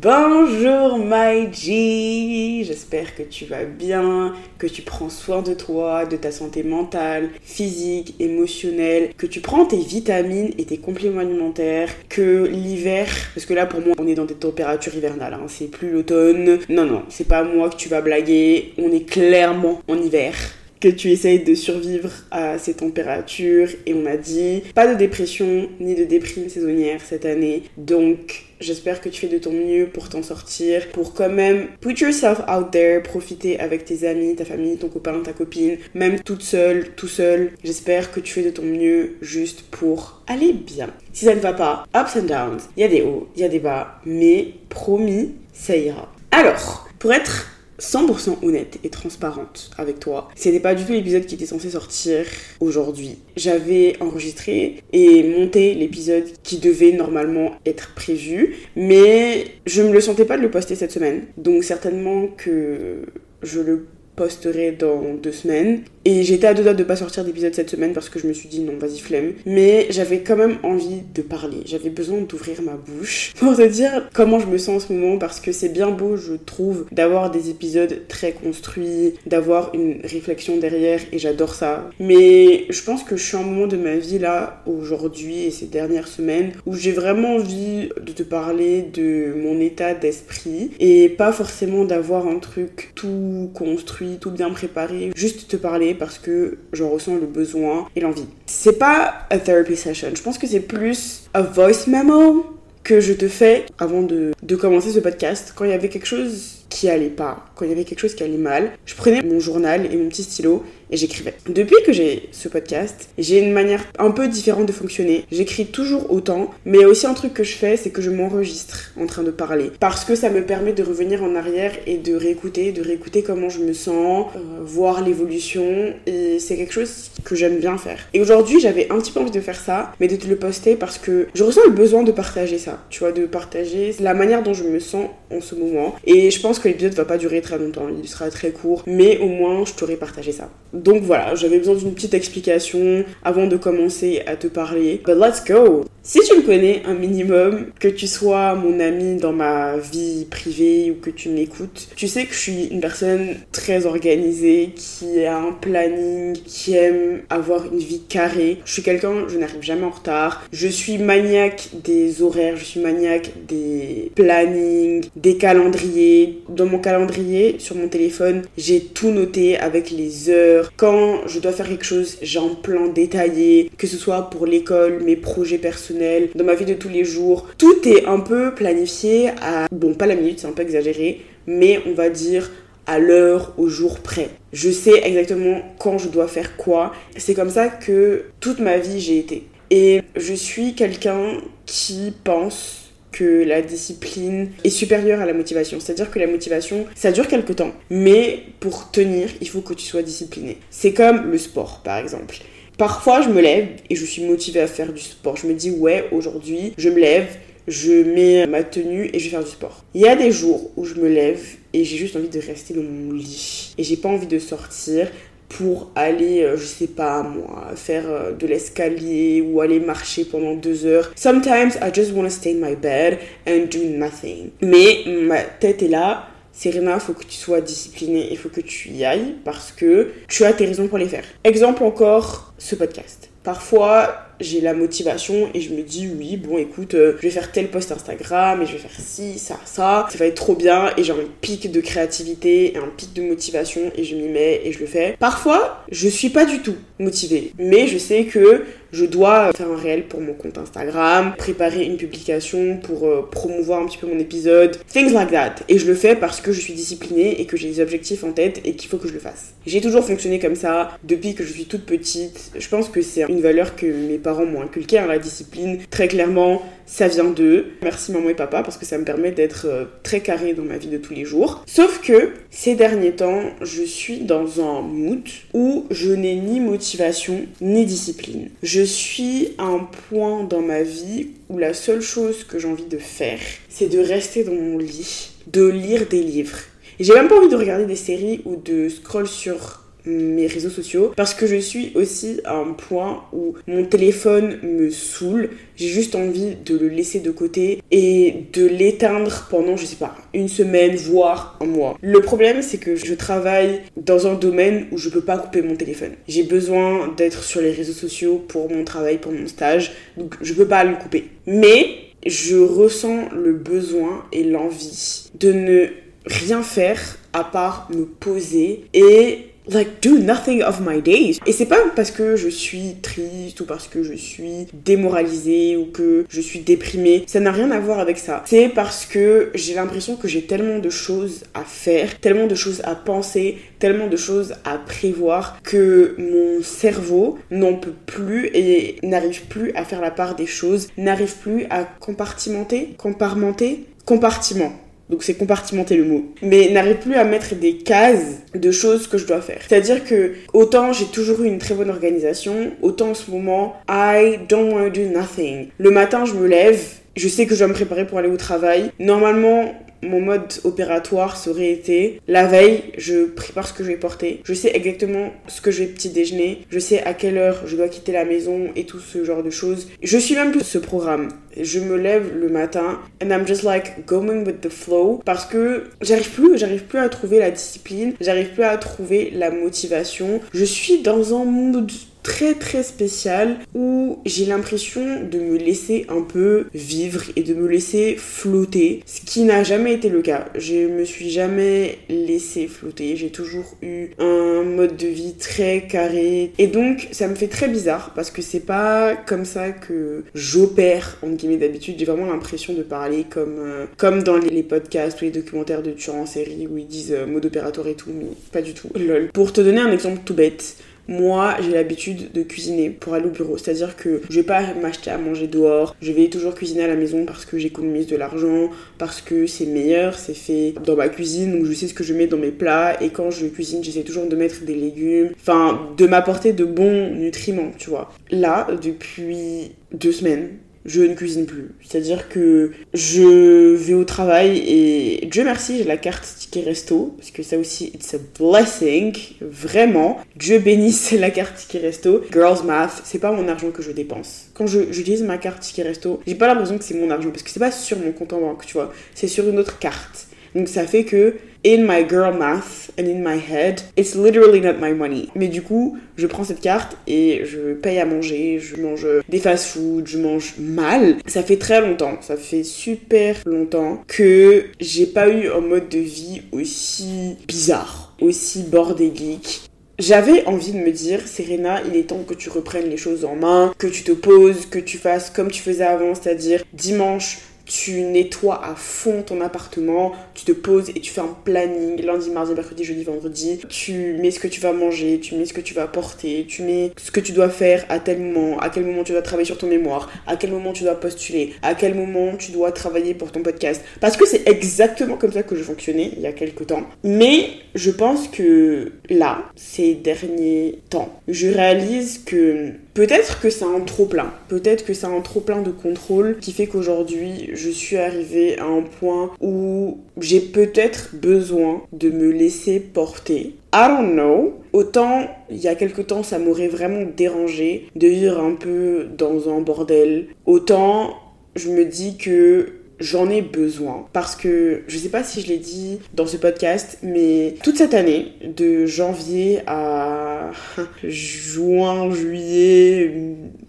Bonjour G, j'espère que tu vas bien, que tu prends soin de toi, de ta santé mentale, physique, émotionnelle, que tu prends tes vitamines et tes compléments alimentaires, que l'hiver, parce que là pour moi on est dans des températures hivernales, hein, c'est plus l'automne, non non, c'est pas moi que tu vas blaguer, on est clairement en hiver que tu essayes de survivre à ces températures et on a dit pas de dépression ni de déprime saisonnière cette année. Donc j'espère que tu fais de ton mieux pour t'en sortir, pour quand même put yourself out there, profiter avec tes amis, ta famille, ton copain, ta copine, même toute seule, tout seul. J'espère que tu fais de ton mieux juste pour aller bien. Si ça ne va pas, ups and downs, il y a des hauts, il y a des bas, mais promis, ça ira. Alors, pour être 100% honnête et transparente avec toi. C'était pas du tout l'épisode qui était censé sortir aujourd'hui. J'avais enregistré et monté l'épisode qui devait normalement être prévu, mais je me le sentais pas de le poster cette semaine. Donc certainement que je le posterai dans deux semaines. Et j'étais à deux doigts de pas sortir d'épisode cette semaine parce que je me suis dit non, vas-y, flemme. Mais j'avais quand même envie de parler. J'avais besoin d'ouvrir ma bouche pour te dire comment je me sens en ce moment parce que c'est bien beau, je trouve, d'avoir des épisodes très construits, d'avoir une réflexion derrière et j'adore ça. Mais je pense que je suis à un moment de ma vie là, aujourd'hui et ces dernières semaines, où j'ai vraiment envie de te parler de mon état d'esprit et pas forcément d'avoir un truc tout construit, tout bien préparé, juste te parler parce que j'en ressens le besoin et l'envie. C'est pas a therapy session, je pense que c'est plus a voice memo que je te fais avant de, de commencer ce podcast. Quand il y avait quelque chose qui allait pas, quand il y avait quelque chose qui allait mal, je prenais mon journal et mon petit stylo et j'écrivais. Depuis que j'ai ce podcast, j'ai une manière un peu différente de fonctionner. J'écris toujours autant, mais aussi un truc que je fais, c'est que je m'enregistre en train de parler. Parce que ça me permet de revenir en arrière et de réécouter, de réécouter comment je me sens, euh, voir l'évolution. Et c'est quelque chose que j'aime bien faire. Et aujourd'hui, j'avais un petit peu envie de faire ça, mais de te le poster parce que je ressens le besoin de partager ça. Tu vois, de partager la manière dont je me sens en ce moment. Et je pense que l'épisode va pas durer très longtemps, il sera très court, mais au moins je t'aurai partagé ça. Donc voilà, j'avais besoin d'une petite explication avant de commencer à te parler. But let's go! Si tu me connais un minimum, que tu sois mon ami dans ma vie privée ou que tu m'écoutes, tu sais que je suis une personne très organisée, qui a un planning, qui aime avoir une vie carrée. Je suis quelqu'un, je n'arrive jamais en retard. Je suis maniaque des horaires, je suis maniaque des plannings, des calendriers. Dans mon calendrier, sur mon téléphone, j'ai tout noté avec les heures. Quand je dois faire quelque chose, j'ai un plan détaillé, que ce soit pour l'école, mes projets personnels dans ma vie de tous les jours. Tout est un peu planifié à, bon, pas la minute, c'est un peu exagéré, mais on va dire à l'heure, au jour près. Je sais exactement quand je dois faire quoi. C'est comme ça que toute ma vie j'ai été. Et je suis quelqu'un qui pense que la discipline est supérieure à la motivation. C'est-à-dire que la motivation, ça dure quelque temps. Mais pour tenir, il faut que tu sois discipliné. C'est comme le sport, par exemple. Parfois, je me lève et je suis motivée à faire du sport. Je me dis, ouais, aujourd'hui, je me lève, je mets ma tenue et je vais faire du sport. Il y a des jours où je me lève et j'ai juste envie de rester dans mon lit. Et j'ai pas envie de sortir pour aller, euh, je sais pas moi, faire euh, de l'escalier ou aller marcher pendant deux heures. Sometimes I just want to stay in my bed and do nothing. Mais ma tête est là Serena, il faut que tu sois disciplinée, il faut que tu y ailles parce que tu as tes raisons pour les faire. Exemple encore, ce podcast. Parfois, j'ai la motivation et je me dis oui bon écoute euh, je vais faire tel post Instagram et je vais faire ci ça ça. Ça va être trop bien et j'ai un pic de créativité et un pic de motivation et je m'y mets et je le fais. Parfois je suis pas du tout motivée mais je sais que je dois faire un réel pour mon compte Instagram, préparer une publication pour euh, promouvoir un petit peu mon épisode, things like that. Et je le fais parce que je suis disciplinée et que j'ai des objectifs en tête et qu'il faut que je le fasse. J'ai toujours fonctionné comme ça depuis que je suis toute petite. Je pense que c'est une valeur que mes parents m'ont inculquée, hein, la discipline. Très clairement, ça vient d'eux. Merci maman et papa parce que ça me permet d'être euh, très carré dans ma vie de tous les jours. Sauf que ces derniers temps, je suis dans un mood où je n'ai ni motivation ni discipline. Suis à un point dans ma vie où la seule chose que j'ai envie de faire, c'est de rester dans mon lit, de lire des livres. J'ai même pas envie de regarder des séries ou de scroll sur mes réseaux sociaux parce que je suis aussi à un point où mon téléphone me saoule. J'ai juste envie de le laisser de côté et de l'éteindre pendant, je sais pas, une semaine, voire un mois. Le problème, c'est que je travaille dans un domaine où je peux pas couper mon téléphone. J'ai besoin d'être sur les réseaux sociaux pour mon travail, pour mon stage, donc je peux pas le couper. Mais je ressens le besoin et l'envie de ne rien faire à part me poser et like do nothing of my days. Et c'est pas parce que je suis triste ou parce que je suis démoralisée ou que je suis déprimée. Ça n'a rien à voir avec ça. C'est parce que j'ai l'impression que j'ai tellement de choses à faire, tellement de choses à penser, tellement de choses à prévoir que mon cerveau n'en peut plus et n'arrive plus à faire la part des choses, n'arrive plus à compartimenter, compartimenter, compartiment donc c'est compartimenter le mot, mais n'arrive plus à mettre des cases de choses que je dois faire. C'est-à-dire que autant j'ai toujours eu une très bonne organisation, autant en ce moment, I don't want to do nothing. Le matin, je me lève, je sais que je dois me préparer pour aller au travail. Normalement, mon mode opératoire serait été la veille, je prépare ce que je vais porter. Je sais exactement ce que je vais petit déjeuner. Je sais à quelle heure je dois quitter la maison et tout ce genre de choses. Je suis même plus ce programme. Je me lève le matin and I'm just like going with the flow parce que j'arrive plus, j'arrive plus à trouver la discipline, j'arrive plus à trouver la motivation. Je suis dans un mood très très spécial où j'ai l'impression de me laisser un peu vivre et de me laisser flotter, ce qui n'a jamais été le cas. Je me suis jamais laissé flotter, j'ai toujours eu un mode de vie très carré et donc ça me fait très bizarre parce que c'est pas comme ça que j'opère en guillemets d'habitude, j'ai vraiment l'impression de parler comme euh, comme dans les, podcasts ou les documentaires de tueurs en série où ils disent euh, mode opératoire et tout mais pas du tout. Lol. Pour te donner un exemple tout bête, moi, j'ai l'habitude de cuisiner pour aller au bureau. C'est-à-dire que je vais pas m'acheter à manger dehors. Je vais toujours cuisiner à la maison parce que j'économise de l'argent, parce que c'est meilleur, c'est fait dans ma cuisine, donc je sais ce que je mets dans mes plats. Et quand je cuisine, j'essaie toujours de mettre des légumes, enfin, de m'apporter de bons nutriments, tu vois. Là, depuis deux semaines, je ne cuisine plus. C'est-à-dire que je vais au travail et Dieu merci, j'ai la carte ticket resto parce que ça aussi, it's a blessing, vraiment. Dieu bénisse la carte ticket resto. Girls math, c'est pas mon argent que je dépense. Quand j'utilise ma carte ticket resto, j'ai pas l'impression que c'est mon argent parce que c'est pas sur mon compte en banque, tu vois. C'est sur une autre carte. Donc ça fait que in my girl math and in my head, it's literally not my money. Mais du coup, je prends cette carte et je paye à manger, je mange des fast-food, je mange mal. Ça fait très longtemps, ça fait super longtemps que j'ai pas eu un mode de vie aussi bizarre, aussi bordélique, j'avais envie de me dire, Serena, il est temps que tu reprennes les choses en main, que tu te poses, que tu fasses comme tu faisais avant, c'est-à-dire dimanche, tu nettoies à fond ton appartement, tu te poses et tu fais un planning lundi, mardi, mercredi, jeudi, vendredi. Tu mets ce que tu vas manger, tu mets ce que tu vas porter, tu mets ce que tu dois faire à tel moment, à quel moment tu dois travailler sur ton mémoire, à quel moment tu dois postuler, à quel moment tu dois travailler pour ton podcast. Parce que c'est exactement comme ça que je fonctionnais il y a quelques temps. Mais je pense que là, ces derniers temps, je réalise que Peut-être que c'est un trop plein. Peut-être que c'est un trop plein de contrôle qui fait qu'aujourd'hui, je suis arrivée à un point où j'ai peut-être besoin de me laisser porter. I don't know. Autant, il y a quelque temps, ça m'aurait vraiment dérangé de vivre un peu dans un bordel. Autant, je me dis que j'en ai besoin. Parce que, je sais pas si je l'ai dit dans ce podcast, mais toute cette année, de janvier à juin, juillet,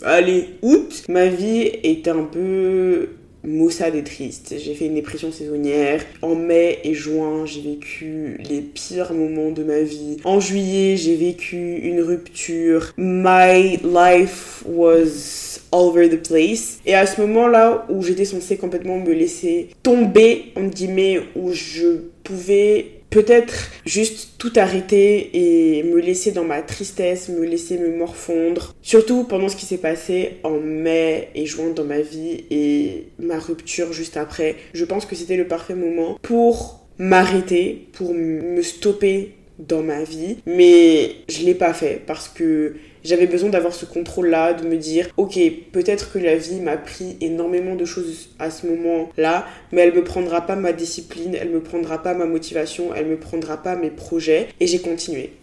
allez, août, ma vie était un peu maussade et triste. J'ai fait une dépression saisonnière. En mai et juin, j'ai vécu les pires moments de ma vie. En juillet, j'ai vécu une rupture. My life was all over the place. Et à ce moment-là où j'étais censée complètement me laisser tomber, en guillemets, où je pouvais peut-être juste tout arrêter et me laisser dans ma tristesse, me laisser me morfondre. Surtout pendant ce qui s'est passé en mai et juin dans ma vie et ma rupture juste après. Je pense que c'était le parfait moment pour m'arrêter, pour me stopper dans ma vie. Mais je l'ai pas fait parce que j'avais besoin d'avoir ce contrôle-là, de me dire, ok, peut-être que la vie m'a pris énormément de choses à ce moment-là, mais elle me prendra pas ma discipline, elle me prendra pas ma motivation, elle me prendra pas mes projets, et j'ai continué.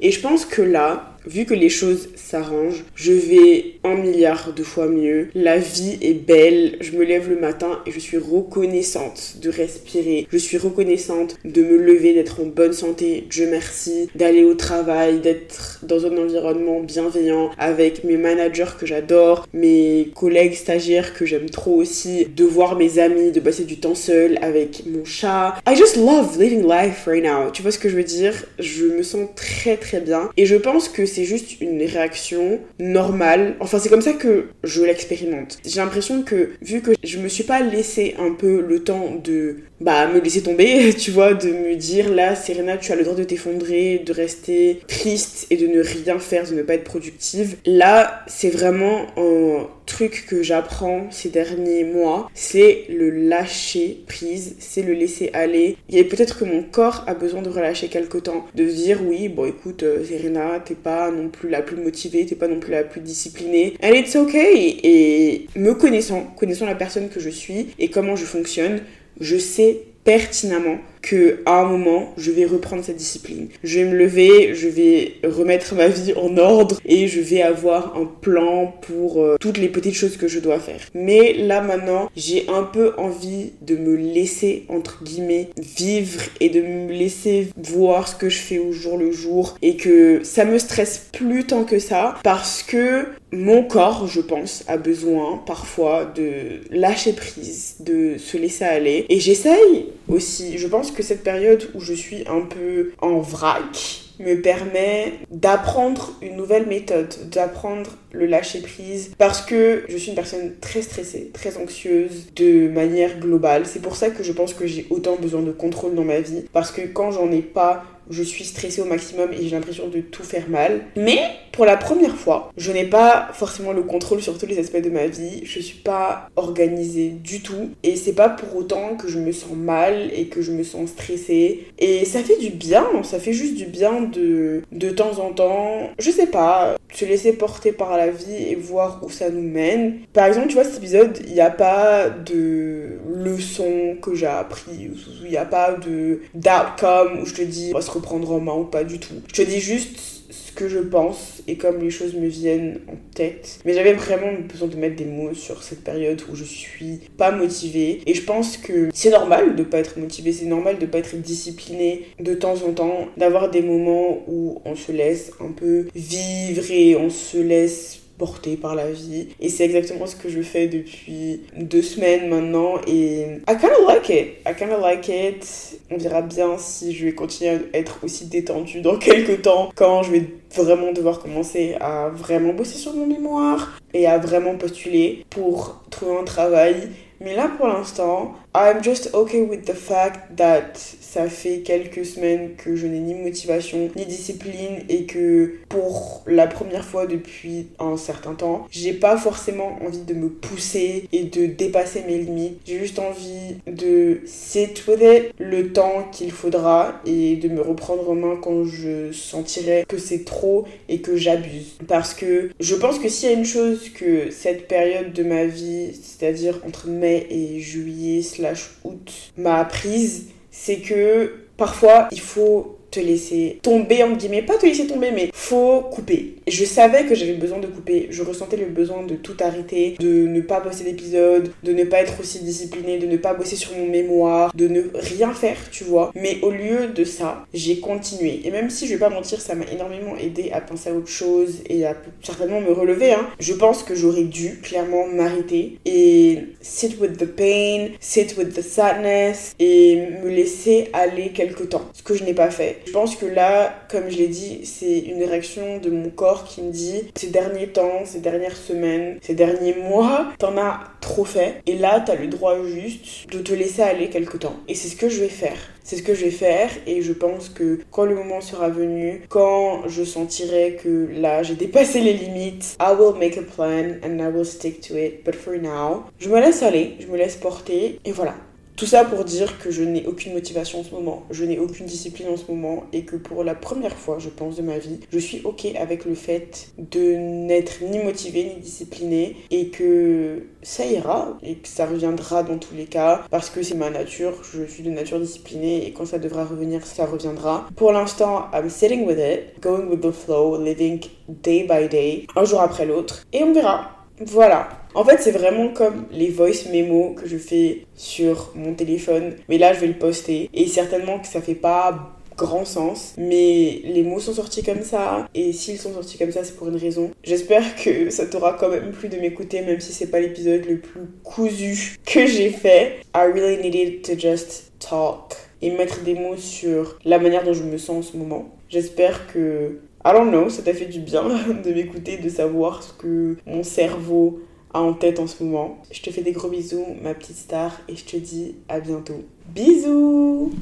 Et je pense que là, vu que les choses s'arrangent, je vais un milliard de fois mieux. La vie est belle. Je me lève le matin et je suis reconnaissante de respirer. Je suis reconnaissante de me lever, d'être en bonne santé. Dieu merci. D'aller au travail, d'être dans un environnement bienveillant avec mes managers que j'adore, mes collègues stagiaires que j'aime trop aussi, de voir mes amis, de passer du temps seul avec mon chat. I just love living life right now. Tu vois ce que je veux dire? Je me sens très très bien et je pense que c'est juste une réaction normale. Enfin, c'est comme ça que je l'expérimente. J'ai l'impression que, vu que je me suis pas laissé un peu le temps de bah, me laisser tomber, tu vois, de me dire là, Serena, tu as le droit de t'effondrer, de rester triste et de ne rien faire, de ne pas être productive. Là, c'est vraiment un truc que j'apprends ces derniers mois, c'est le lâcher prise, c'est le laisser aller. Et peut-être que mon corps a besoin de relâcher quelque temps, de dire oui, bon écoute, euh, Serena, t'es pas non plus la plus motivée, t'es pas non plus la plus disciplinée. And it's okay. Et me connaissant, connaissant la personne que je suis et comment je fonctionne, je sais pertinemment que à un moment je vais reprendre cette discipline. Je vais me lever, je vais remettre ma vie en ordre et je vais avoir un plan pour euh, toutes les petites choses que je dois faire. Mais là maintenant, j'ai un peu envie de me laisser entre guillemets vivre et de me laisser voir ce que je fais au jour le jour et que ça me stresse plus tant que ça parce que mon corps, je pense, a besoin parfois de lâcher prise, de se laisser aller. Et j'essaye aussi, je pense que cette période où je suis un peu en vrac, me permet d'apprendre une nouvelle méthode, d'apprendre le lâcher prise parce que je suis une personne très stressée, très anxieuse de manière globale. C'est pour ça que je pense que j'ai autant besoin de contrôle dans ma vie parce que quand j'en ai pas, je suis stressée au maximum et j'ai l'impression de tout faire mal. Mais pour la première fois, je n'ai pas forcément le contrôle sur tous les aspects de ma vie. Je suis pas organisée du tout et c'est pas pour autant que je me sens mal et que je me sens stressée. Et ça fait du bien, ça fait juste du bien de de temps en temps, je sais pas, se laisser porter par la vie et voir où ça nous mène. Par exemple, tu vois cet épisode, il n'y a pas de leçon que j'ai appris, il n'y a pas de d'outcome où je te dis on va se reprendre en main ou pas du tout. Je te dis juste ce que je pense et comme les choses me viennent en tête. Mais j'avais vraiment besoin de mettre des mots sur cette période où je suis pas motivée. Et je pense que c'est normal de pas être motivée, c'est normal de pas être disciplinée de temps en temps, d'avoir des moments où on se laisse un peu vivre et on se laisse porté par la vie. Et c'est exactement ce que je fais depuis deux semaines maintenant. Et I kind of like it. I kind of like it. On verra bien si je vais continuer à être aussi détendue dans quelques temps quand je vais vraiment devoir commencer à vraiment bosser sur mon mémoire et à vraiment postuler pour trouver un travail. Mais là, pour l'instant, I'm just okay with the fact that ça fait quelques semaines que je n'ai ni motivation ni discipline et que pour la première fois depuis un certain temps, j'ai pas forcément envie de me pousser et de dépasser mes limites. J'ai juste envie de sit with it le temps qu'il faudra et de me reprendre en main quand je sentirai que c'est trop et que j'abuse. Parce que je pense que s'il y a une chose que cette période de ma vie, c'est-à-dire entre mai et juillet slash août, m'a apprise, c'est que parfois il faut te laisser tomber, en guillemets, pas te laisser tomber, mais faut couper. Je savais que j'avais besoin de couper, je ressentais le besoin de tout arrêter, de ne pas bosser d'épisodes, de ne pas être aussi disciplinée, de ne pas bosser sur mon mémoire, de ne rien faire, tu vois. Mais au lieu de ça, j'ai continué. Et même si je vais pas mentir, ça m'a énormément aidé à penser à autre chose et à certainement me relever. Hein. Je pense que j'aurais dû clairement m'arrêter et sit with the pain, sit with the sadness et me laisser aller quelque temps. Ce que je n'ai pas fait. Je pense que là, comme je l'ai dit, c'est une réaction de mon corps qui me dit ces derniers temps, ces dernières semaines, ces derniers mois, t'en as trop fait. Et là, t'as le droit juste de te laisser aller quelque temps. Et c'est ce que je vais faire. C'est ce que je vais faire et je pense que quand le moment sera venu, quand je sentirai que là j'ai dépassé les limites, I will make a plan and I will stick to it. But for now, je me laisse aller, je me laisse porter et voilà Tout ça pour dire que je n'ai aucune motivation en ce moment, je n'ai aucune discipline en ce moment et que pour la première fois, je pense, de ma vie, je suis ok avec le fait de n'être ni motivée ni disciplinée et que ça ira et que ça reviendra dans tous les cas parce que c'est ma nature, je suis de nature disciplinée et quand ça devra revenir, ça reviendra. Pour l'instant, I'm sitting with it, going with the flow, living day by day, un jour après l'autre et on verra. Voilà. En fait, c'est vraiment comme les voice memos que je fais sur mon téléphone. Mais là, je vais le poster. Et certainement que ça fait pas grand sens, mais les mots sont sortis comme ça, et s'ils sont sortis comme ça, c'est pour une raison. J'espère que ça t'aura quand même plu de m'écouter, même si c'est pas l'épisode le plus cousu que j'ai fait. I really needed to just talk et mettre des mots sur la manière dont je me sens en ce moment. J'espère que I don't ça t'a fait du bien de m'écouter, de savoir ce que mon cerveau a en tête en ce moment. Je te fais des gros bisous, ma petite star, et je te dis à bientôt. Bisous